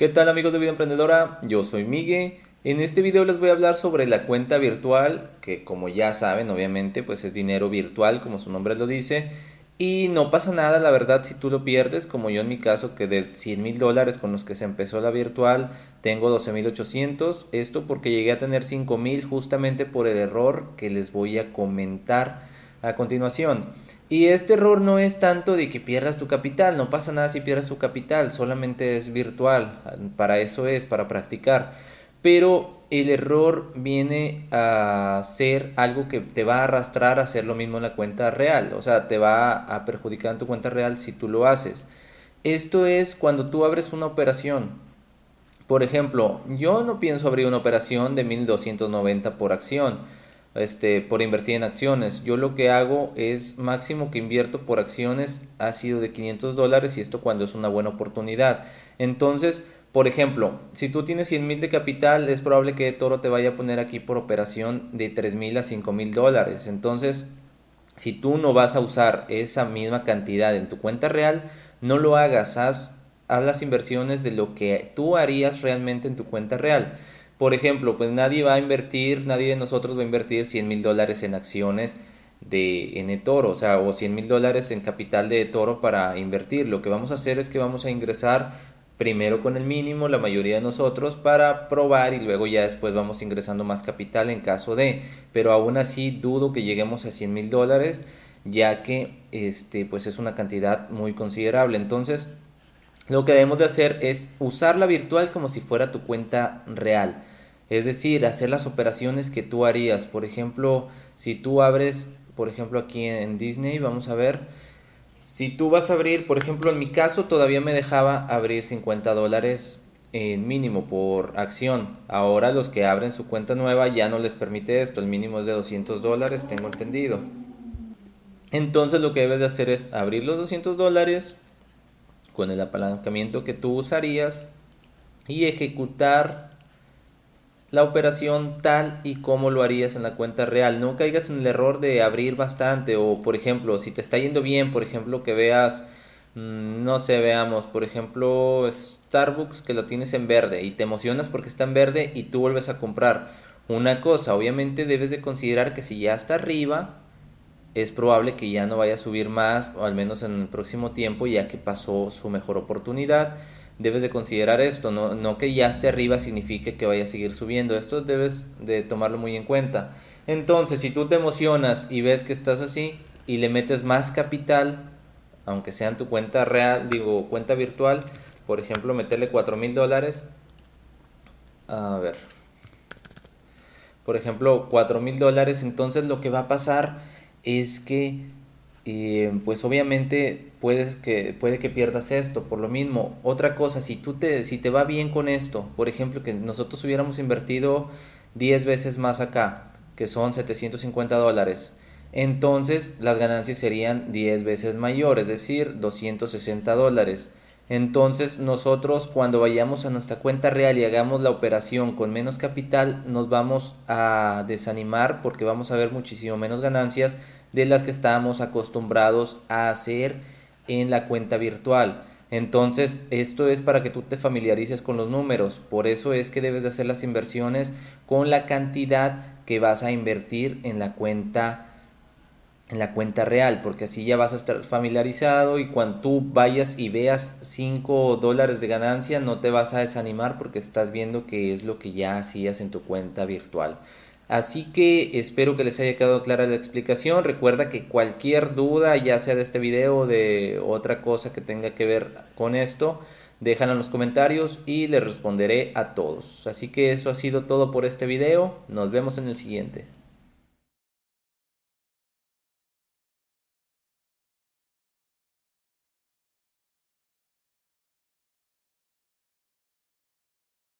¿Qué tal amigos de Vida Emprendedora? Yo soy Miguel. En este video les voy a hablar sobre la cuenta virtual, que como ya saben, obviamente, pues es dinero virtual, como su nombre lo dice. Y no pasa nada, la verdad, si tú lo pierdes, como yo en mi caso, que de 100 mil dólares con los que se empezó la virtual, tengo 12 mil 800. Esto porque llegué a tener 5 mil justamente por el error que les voy a comentar a continuación. Y este error no es tanto de que pierdas tu capital, no pasa nada si pierdas tu capital, solamente es virtual, para eso es, para practicar. Pero el error viene a ser algo que te va a arrastrar a hacer lo mismo en la cuenta real, o sea, te va a perjudicar en tu cuenta real si tú lo haces. Esto es cuando tú abres una operación. Por ejemplo, yo no pienso abrir una operación de 1290 por acción este, por invertir en acciones. Yo lo que hago es máximo que invierto por acciones ha sido de 500 dólares y esto cuando es una buena oportunidad. Entonces, por ejemplo, si tú tienes 100 mil de capital, es probable que Toro te vaya a poner aquí por operación de 3 mil a 5 mil dólares. Entonces, si tú no vas a usar esa misma cantidad en tu cuenta real, no lo hagas, haz, haz las inversiones de lo que tú harías realmente en tu cuenta real. Por ejemplo, pues nadie va a invertir, nadie de nosotros va a invertir 100 mil dólares en acciones de N Toro, o sea, o 100 mil dólares en capital de Toro para invertir. Lo que vamos a hacer es que vamos a ingresar primero con el mínimo, la mayoría de nosotros, para probar y luego ya después vamos ingresando más capital en caso de, pero aún así dudo que lleguemos a 100 mil dólares, ya que este, pues es una cantidad muy considerable. Entonces, lo que debemos de hacer es usarla virtual como si fuera tu cuenta real. Es decir, hacer las operaciones que tú harías. Por ejemplo, si tú abres, por ejemplo, aquí en Disney, vamos a ver, si tú vas a abrir, por ejemplo, en mi caso todavía me dejaba abrir 50 dólares en mínimo por acción. Ahora los que abren su cuenta nueva ya no les permite esto. El mínimo es de 200 dólares, tengo entendido. Entonces lo que debes de hacer es abrir los 200 dólares con el apalancamiento que tú usarías y ejecutar la operación tal y como lo harías en la cuenta real. No caigas en el error de abrir bastante o, por ejemplo, si te está yendo bien, por ejemplo, que veas, mm, no sé, veamos, por ejemplo, Starbucks que lo tienes en verde y te emocionas porque está en verde y tú vuelves a comprar. Una cosa, obviamente debes de considerar que si ya está arriba, es probable que ya no vaya a subir más, o al menos en el próximo tiempo, ya que pasó su mejor oportunidad debes de considerar esto, no, que ya esté arriba signifique que vaya a seguir subiendo, esto debes de tomarlo muy en cuenta. Entonces, si tú te emocionas y ves que estás así y le metes más capital, aunque sea en tu cuenta real, digo, cuenta virtual, por ejemplo, meterle 4 mil dólares, a ver, por ejemplo, 4 mil dólares, entonces lo que va a pasar es que pues obviamente puedes que, puede que pierdas esto por lo mismo. Otra cosa, si, tú te, si te va bien con esto, por ejemplo, que nosotros hubiéramos invertido 10 veces más acá, que son 750 dólares, entonces las ganancias serían 10 veces mayores, es decir, 260 dólares. Entonces nosotros cuando vayamos a nuestra cuenta real y hagamos la operación con menos capital, nos vamos a desanimar porque vamos a ver muchísimo menos ganancias de las que estábamos acostumbrados a hacer en la cuenta virtual. Entonces, esto es para que tú te familiarices con los números. Por eso es que debes de hacer las inversiones con la cantidad que vas a invertir en la cuenta en la cuenta real, porque así ya vas a estar familiarizado y cuando tú vayas y veas 5 dólares de ganancia no te vas a desanimar porque estás viendo que es lo que ya hacías en tu cuenta virtual. Así que espero que les haya quedado clara la explicación. Recuerda que cualquier duda, ya sea de este video o de otra cosa que tenga que ver con esto, déjala en los comentarios y les responderé a todos. Así que eso ha sido todo por este video. Nos vemos en el siguiente.